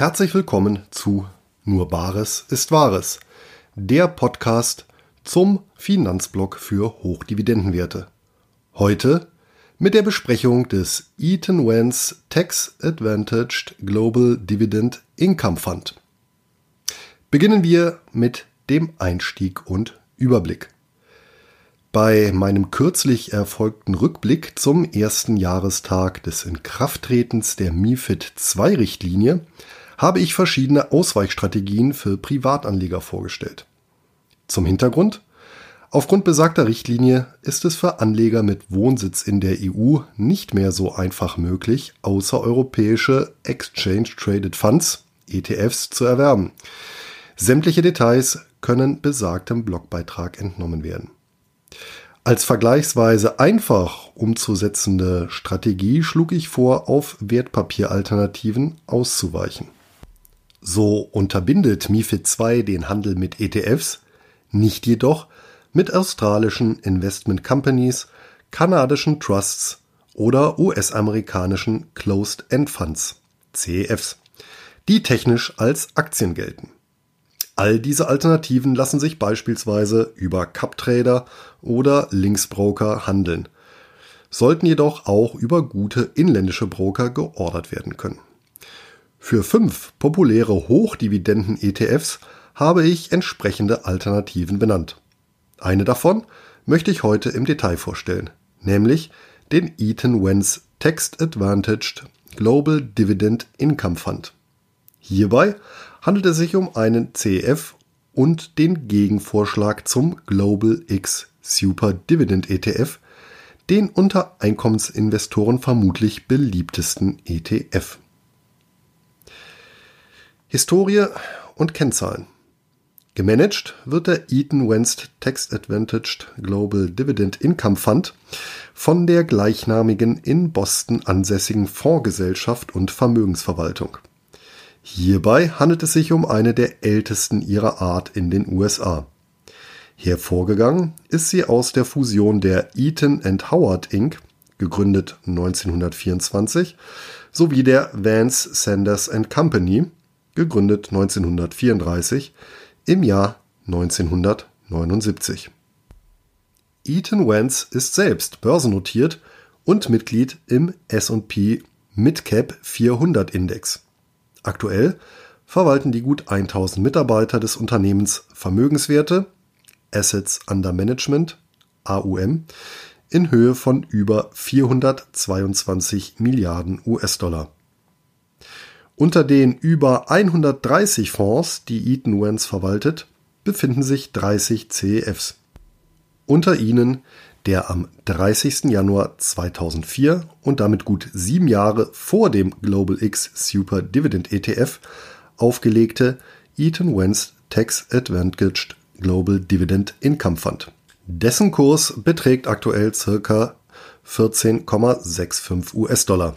Herzlich willkommen zu Nur Bares ist Wahres, der Podcast zum Finanzblock für Hochdividendenwerte. Heute mit der Besprechung des Eaton Vance Tax Advantaged Global Dividend Income Fund. Beginnen wir mit dem Einstieg und Überblick. Bei meinem kürzlich erfolgten Rückblick zum ersten Jahrestag des Inkrafttretens der MIFID II-Richtlinie habe ich verschiedene Ausweichstrategien für Privatanleger vorgestellt. Zum Hintergrund Aufgrund besagter Richtlinie ist es für Anleger mit Wohnsitz in der EU nicht mehr so einfach möglich, außereuropäische Exchange Traded Funds ETFs zu erwerben. Sämtliche Details können besagtem Blogbeitrag entnommen werden. Als vergleichsweise einfach umzusetzende Strategie schlug ich vor, auf Wertpapieralternativen auszuweichen. So unterbindet MiFID II den Handel mit ETFs, nicht jedoch mit australischen Investment Companies, kanadischen Trusts oder US-amerikanischen Closed-End Funds, CEFs, die technisch als Aktien gelten. All diese Alternativen lassen sich beispielsweise über CupTrader oder Linksbroker handeln, sollten jedoch auch über gute inländische Broker geordert werden können. Für fünf populäre Hochdividenden-ETFs habe ich entsprechende Alternativen benannt. Eine davon möchte ich heute im Detail vorstellen, nämlich den Eaton Vance Text Advantaged Global Dividend Income Fund. Hierbei handelt es sich um einen CEF und den Gegenvorschlag zum Global X Super Dividend ETF, den unter Einkommensinvestoren vermutlich beliebtesten ETF. Historie und Kennzahlen. Gemanagt wird der Eaton Vance Tax Advantaged Global Dividend Income Fund von der gleichnamigen in Boston ansässigen Fondsgesellschaft und Vermögensverwaltung. Hierbei handelt es sich um eine der ältesten ihrer Art in den USA. Hervorgegangen ist sie aus der Fusion der Eaton Howard Inc., gegründet 1924, sowie der Vance Sanders Company, gegründet 1934, im Jahr 1979. Eaton Vance ist selbst börsennotiert und Mitglied im S&P Midcap 400 Index. Aktuell verwalten die gut 1000 Mitarbeiter des Unternehmens Vermögenswerte, Assets Under Management, AUM, in Höhe von über 422 Milliarden US-Dollar. Unter den über 130 Fonds, die Eaton Vance verwaltet, befinden sich 30 CEFs. Unter ihnen der am 30. Januar 2004 und damit gut sieben Jahre vor dem Global X Super Dividend ETF aufgelegte Eaton Vance Tax Advantaged Global Dividend Income Fund. Dessen Kurs beträgt aktuell ca. 14,65 US-Dollar.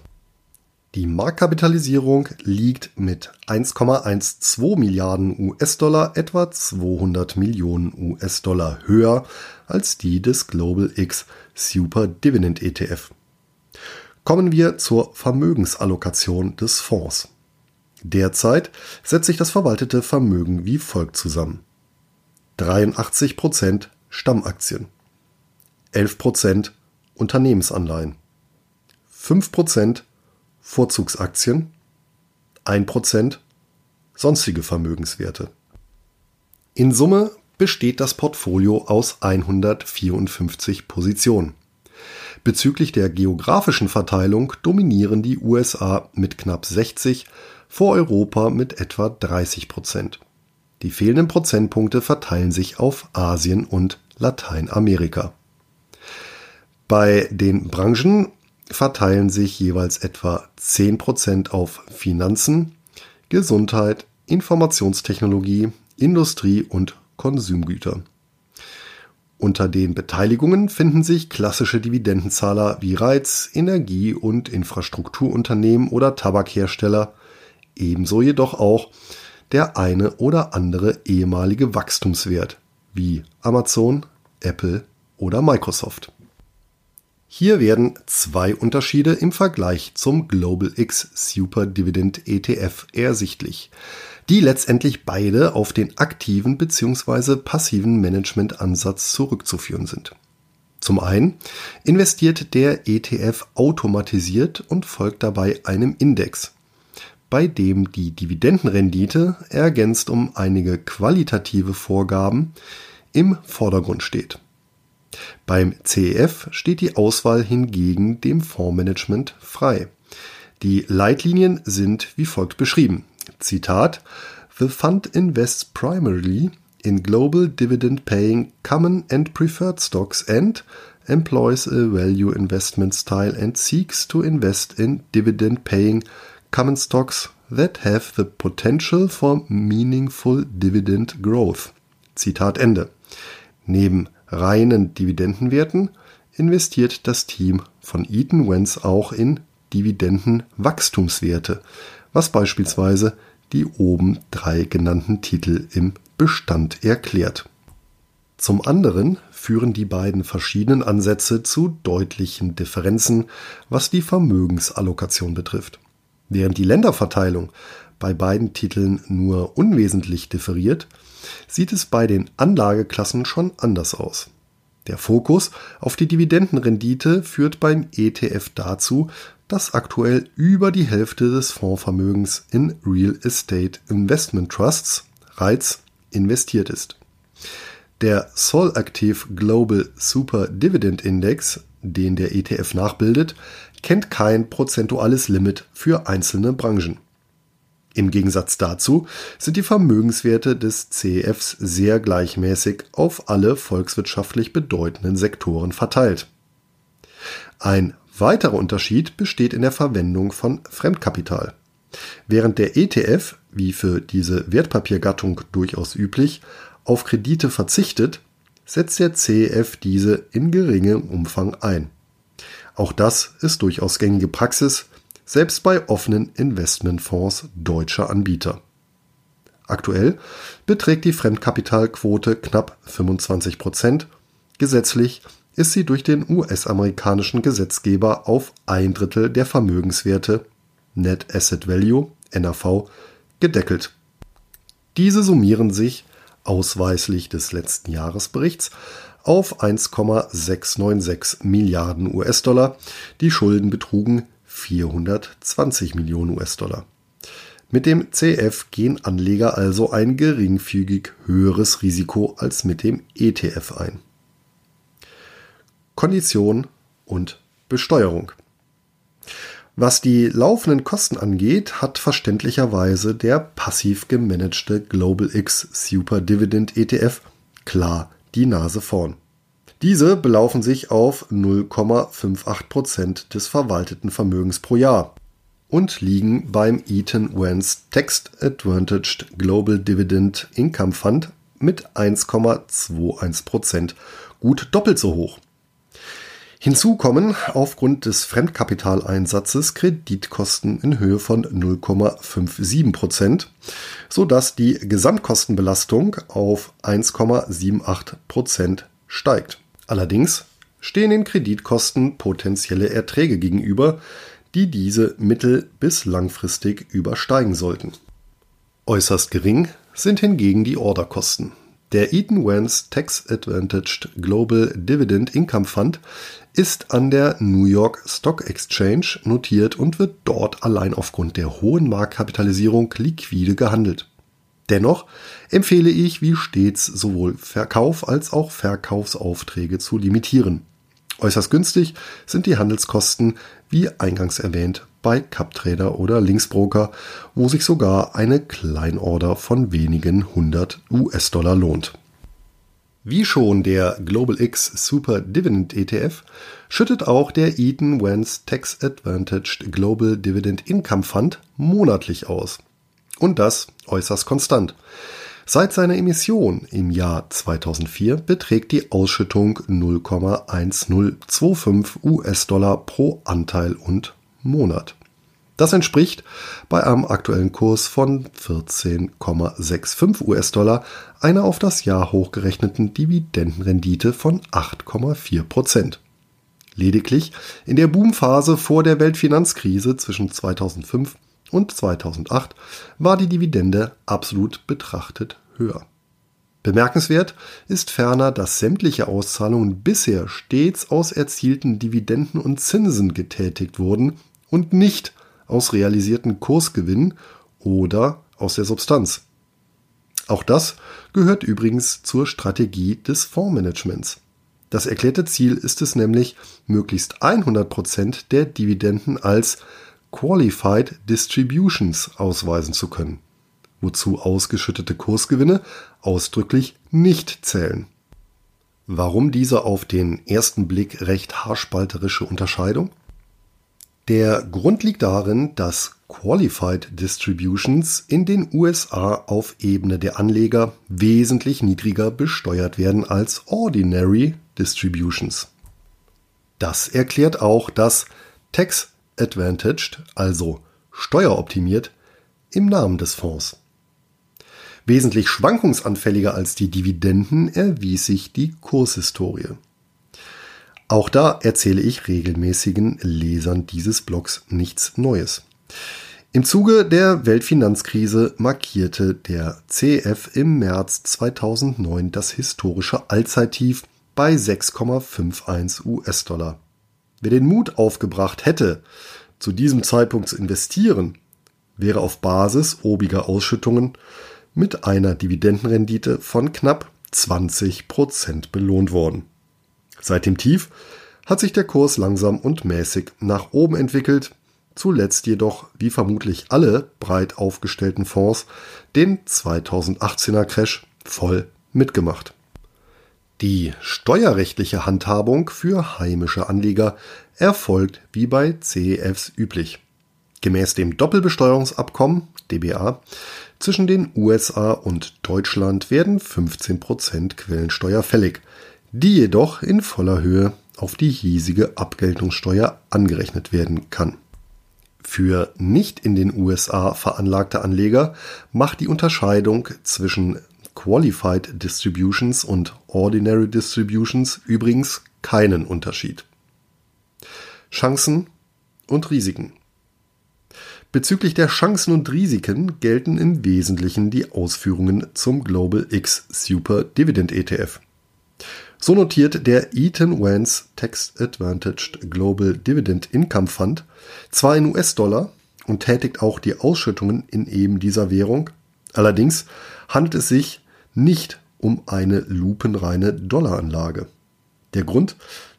Die Marktkapitalisierung liegt mit 1,12 Milliarden US-Dollar etwa 200 Millionen US-Dollar höher als die des Global X Super Dividend ETF. Kommen wir zur Vermögensallokation des Fonds. Derzeit setzt sich das verwaltete Vermögen wie folgt zusammen. 83% Stammaktien, 11% Unternehmensanleihen, 5% Vorzugsaktien, 1% sonstige Vermögenswerte. In Summe besteht das Portfolio aus 154 Positionen. Bezüglich der geografischen Verteilung dominieren die USA mit knapp 60, vor Europa mit etwa 30 Prozent. Die fehlenden Prozentpunkte verteilen sich auf Asien und Lateinamerika. Bei den Branchen verteilen sich jeweils etwa 10% auf Finanzen, Gesundheit, Informationstechnologie, Industrie und Konsumgüter. Unter den Beteiligungen finden sich klassische Dividendenzahler wie Reiz-, Energie- und Infrastrukturunternehmen oder Tabakhersteller, ebenso jedoch auch der eine oder andere ehemalige Wachstumswert wie Amazon, Apple oder Microsoft. Hier werden zwei Unterschiede im Vergleich zum Global X Super Dividend ETF ersichtlich, die letztendlich beide auf den aktiven bzw. passiven Managementansatz zurückzuführen sind. Zum einen investiert der ETF automatisiert und folgt dabei einem Index, bei dem die Dividendenrendite ergänzt um einige qualitative Vorgaben im Vordergrund steht. Beim CEF steht die Auswahl hingegen dem Fondsmanagement frei. Die Leitlinien sind wie folgt beschrieben. Zitat The fund invests primarily in global dividend paying common and preferred stocks and employs a value investment style and seeks to invest in dividend paying common stocks that have the potential for meaningful dividend growth. Zitat Ende. Neben reinen Dividendenwerten investiert das Team von Eaton Wentz auch in Dividendenwachstumswerte, was beispielsweise die oben drei genannten Titel im Bestand erklärt. Zum anderen führen die beiden verschiedenen Ansätze zu deutlichen Differenzen, was die Vermögensallokation betrifft. Während die Länderverteilung bei beiden Titeln nur unwesentlich differiert, sieht es bei den Anlageklassen schon anders aus. Der Fokus auf die Dividendenrendite führt beim ETF dazu, dass aktuell über die Hälfte des Fondsvermögens in Real Estate Investment Trusts, REITs, investiert ist. Der Sol Active Global Super Dividend Index, den der ETF nachbildet, kennt kein prozentuales Limit für einzelne Branchen. Im Gegensatz dazu sind die Vermögenswerte des CEFs sehr gleichmäßig auf alle volkswirtschaftlich bedeutenden Sektoren verteilt. Ein weiterer Unterschied besteht in der Verwendung von Fremdkapital. Während der ETF, wie für diese Wertpapiergattung durchaus üblich, auf Kredite verzichtet, setzt der CEF diese in geringem Umfang ein. Auch das ist durchaus gängige Praxis, selbst bei offenen Investmentfonds deutscher Anbieter. Aktuell beträgt die Fremdkapitalquote knapp 25 Prozent. Gesetzlich ist sie durch den US-amerikanischen Gesetzgeber auf ein Drittel der Vermögenswerte Net Asset Value NAV gedeckelt. Diese summieren sich ausweislich des letzten Jahresberichts auf 1,696 Milliarden US-Dollar. Die Schulden betrugen 420 Millionen US-Dollar. Mit dem CF gehen Anleger also ein geringfügig höheres Risiko als mit dem ETF ein. Kondition und Besteuerung. Was die laufenden Kosten angeht, hat verständlicherweise der passiv gemanagte Global X Super Dividend ETF klar die Nase vorn. Diese belaufen sich auf 0,58 Prozent des verwalteten Vermögens pro Jahr und liegen beim Eaton Vance Tax Advantaged Global Dividend Income Fund mit 1,21 Prozent gut doppelt so hoch. Hinzu kommen aufgrund des Fremdkapitaleinsatzes Kreditkosten in Höhe von 0,57 Prozent, sodass die Gesamtkostenbelastung auf 1,78 Prozent steigt. Allerdings stehen den Kreditkosten potenzielle Erträge gegenüber, die diese mittel- bis langfristig übersteigen sollten. Äußerst gering sind hingegen die Orderkosten. Der Eaton Vance Tax Advantaged Global Dividend Income Fund ist an der New York Stock Exchange notiert und wird dort allein aufgrund der hohen Marktkapitalisierung liquide gehandelt. Dennoch empfehle ich wie stets sowohl Verkauf als auch Verkaufsaufträge zu limitieren. Äußerst günstig sind die Handelskosten, wie eingangs erwähnt, bei CupTrader oder Linksbroker, wo sich sogar eine Kleinorder von wenigen hundert US-Dollar lohnt. Wie schon der Global X Super Dividend ETF schüttet auch der Eaton Vance Tax Advantaged Global Dividend Income Fund monatlich aus. Und das äußerst konstant. Seit seiner Emission im Jahr 2004 beträgt die Ausschüttung 0,1025 US-Dollar pro Anteil und Monat. Das entspricht bei einem aktuellen Kurs von 14,65 US-Dollar einer auf das Jahr hochgerechneten Dividendenrendite von 8,4 Prozent. Lediglich in der Boomphase vor der Weltfinanzkrise zwischen 2005 und 2008 war die Dividende absolut betrachtet höher. Bemerkenswert ist ferner, dass sämtliche Auszahlungen bisher stets aus erzielten Dividenden und Zinsen getätigt wurden und nicht aus realisierten Kursgewinnen oder aus der Substanz. Auch das gehört übrigens zur Strategie des Fondsmanagements. Das erklärte Ziel ist es nämlich, möglichst 100% der Dividenden als Qualified Distributions ausweisen zu können wozu ausgeschüttete Kursgewinne ausdrücklich nicht zählen. Warum diese auf den ersten Blick recht haarspalterische Unterscheidung? Der Grund liegt darin, dass Qualified Distributions in den USA auf Ebene der Anleger wesentlich niedriger besteuert werden als Ordinary Distributions. Das erklärt auch das Tax Advantaged, also steueroptimiert, im Namen des Fonds. Wesentlich schwankungsanfälliger als die Dividenden erwies sich die Kurshistorie. Auch da erzähle ich regelmäßigen Lesern dieses Blogs nichts Neues. Im Zuge der Weltfinanzkrise markierte der CF im März 2009 das historische Allzeittief bei 6,51 US-Dollar. Wer den Mut aufgebracht hätte, zu diesem Zeitpunkt zu investieren, wäre auf Basis obiger Ausschüttungen mit einer Dividendenrendite von knapp 20 Prozent belohnt worden. Seit dem Tief hat sich der Kurs langsam und mäßig nach oben entwickelt, zuletzt jedoch, wie vermutlich alle breit aufgestellten Fonds, den 2018er Crash voll mitgemacht. Die steuerrechtliche Handhabung für heimische Anleger erfolgt wie bei CEFs üblich. Gemäß dem Doppelbesteuerungsabkommen DBA zwischen den USA und Deutschland werden 15% Quellensteuer fällig, die jedoch in voller Höhe auf die hiesige Abgeltungssteuer angerechnet werden kann. Für nicht in den USA veranlagte Anleger macht die Unterscheidung zwischen Qualified Distributions und Ordinary Distributions übrigens keinen Unterschied. Chancen und Risiken. Bezüglich der Chancen und Risiken gelten im Wesentlichen die Ausführungen zum Global X Super Dividend ETF. So notiert der Eaton Vance Tax Advantaged Global Dividend Income Fund zwar in US-Dollar und tätigt auch die Ausschüttungen in eben dieser Währung, allerdings handelt es sich nicht um eine lupenreine Dollaranlage. Der Grund,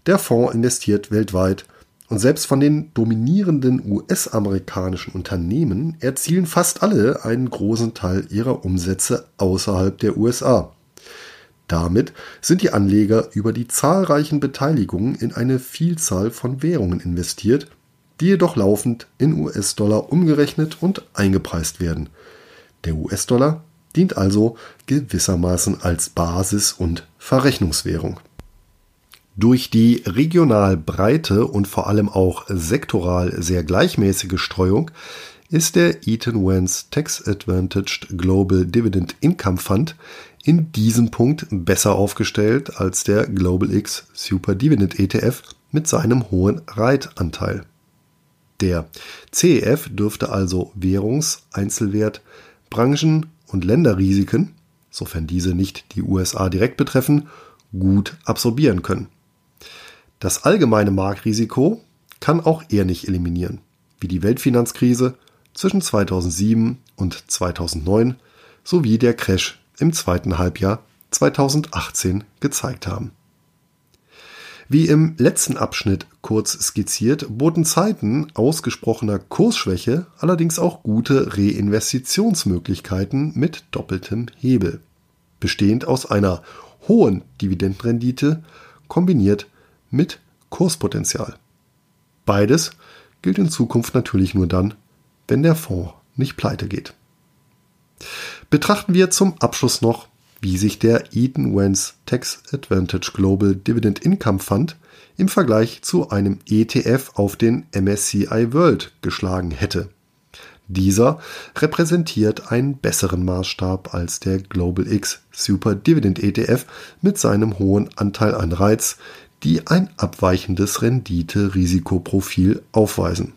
der Fonds investiert weltweit und selbst von den dominierenden US-amerikanischen Unternehmen erzielen fast alle einen großen Teil ihrer Umsätze außerhalb der USA. Damit sind die Anleger über die zahlreichen Beteiligungen in eine Vielzahl von Währungen investiert, die jedoch laufend in US-Dollar umgerechnet und eingepreist werden. Der US-Dollar dient also gewissermaßen als Basis- und Verrechnungswährung. Durch die regional breite und vor allem auch sektoral sehr gleichmäßige Streuung ist der Eaton Vance Tax Advantaged Global Dividend Income Fund in diesem Punkt besser aufgestellt als der Global X Super Dividend ETF mit seinem hohen Reitanteil. Der CEF dürfte also Währungs-, Einzelwert-, Branchen- und Länderrisiken, sofern diese nicht die USA direkt betreffen, gut absorbieren können. Das allgemeine Marktrisiko kann auch er nicht eliminieren, wie die Weltfinanzkrise zwischen 2007 und 2009 sowie der Crash im zweiten Halbjahr 2018 gezeigt haben. Wie im letzten Abschnitt kurz skizziert, boten Zeiten ausgesprochener Kursschwäche allerdings auch gute Reinvestitionsmöglichkeiten mit doppeltem Hebel, bestehend aus einer hohen Dividendenrendite kombiniert mit Kurspotenzial. Beides gilt in Zukunft natürlich nur dann, wenn der Fonds nicht pleite geht. Betrachten wir zum Abschluss noch, wie sich der Eaton Vance Tax Advantage Global Dividend Income Fund im Vergleich zu einem ETF auf den MSCI World geschlagen hätte. Dieser repräsentiert einen besseren Maßstab als der Global X Super Dividend ETF mit seinem hohen Anteil an Reiz, die ein abweichendes Rendite-Risikoprofil aufweisen.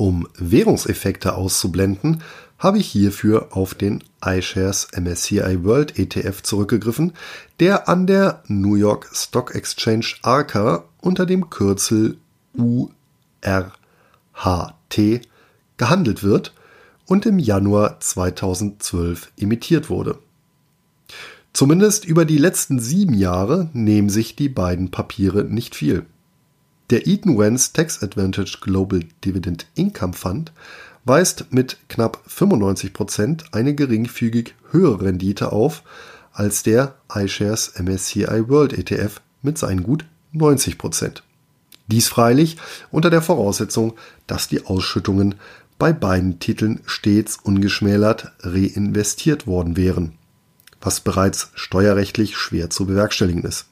Um Währungseffekte auszublenden, habe ich hierfür auf den iShares MSCI World ETF zurückgegriffen, der an der New York Stock Exchange ARCA unter dem Kürzel URHT gehandelt wird und im Januar 2012 emittiert wurde. Zumindest über die letzten sieben Jahre nehmen sich die beiden Papiere nicht viel. Der Eaton Vance Tax Advantage Global Dividend Income Fund weist mit knapp 95 Prozent eine geringfügig höhere Rendite auf als der iShares MSCI World ETF mit seinen gut 90%. Prozent. Dies freilich unter der Voraussetzung, dass die Ausschüttungen bei beiden Titeln stets ungeschmälert reinvestiert worden wären, was bereits steuerrechtlich schwer zu bewerkstelligen ist.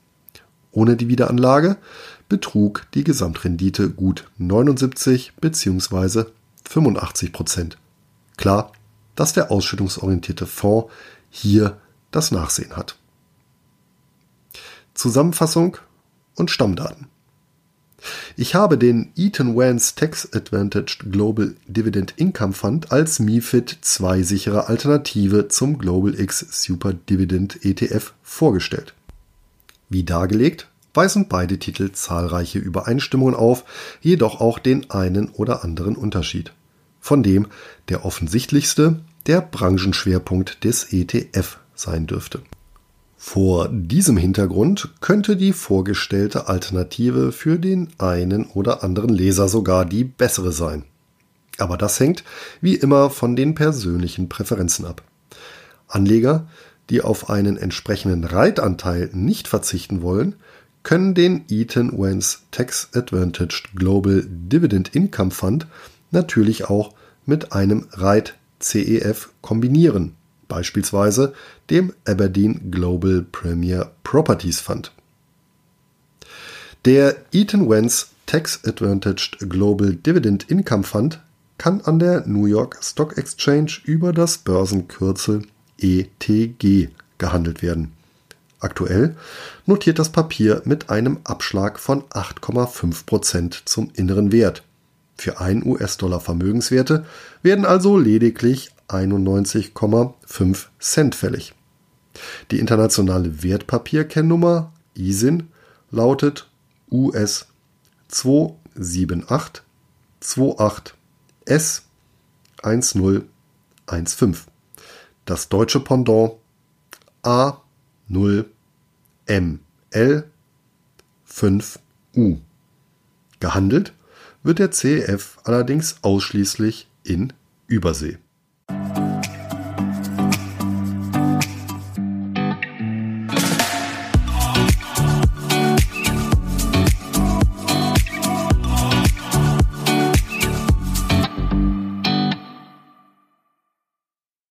Ohne die Wiederanlage betrug die Gesamtrendite gut 79 bzw. 85 Prozent. Klar, dass der ausschüttungsorientierte Fonds hier das Nachsehen hat. Zusammenfassung und Stammdaten. Ich habe den Eaton Vance Tax Advantaged Global Dividend Income Fund als MIFID 2 sichere Alternative zum Global X Super Dividend ETF vorgestellt. Wie dargelegt, weisen beide Titel zahlreiche Übereinstimmungen auf, jedoch auch den einen oder anderen Unterschied. Von dem der offensichtlichste der Branchenschwerpunkt des ETF sein dürfte. Vor diesem Hintergrund könnte die vorgestellte Alternative für den einen oder anderen Leser sogar die bessere sein. Aber das hängt wie immer von den persönlichen Präferenzen ab. Anleger, die auf einen entsprechenden Reitanteil nicht verzichten wollen, können den Eaton Vance Tax Advantaged Global Dividend Income Fund natürlich auch mit einem REIT CEF kombinieren, beispielsweise dem Aberdeen Global Premier Properties Fund. Der Eaton Vance Tax Advantaged Global Dividend Income Fund kann an der New York Stock Exchange über das Börsenkürzel ETG gehandelt werden. Aktuell notiert das Papier mit einem Abschlag von 8,5% zum inneren Wert. Für 1 US-Dollar Vermögenswerte werden also lediglich 91,5 Cent fällig. Die internationale Wertpapierkennnummer ISIN lautet US 278 28 S 1015. Das deutsche Pendant A 0 M L 5 U. Gehandelt wird der CF allerdings ausschließlich in Übersee.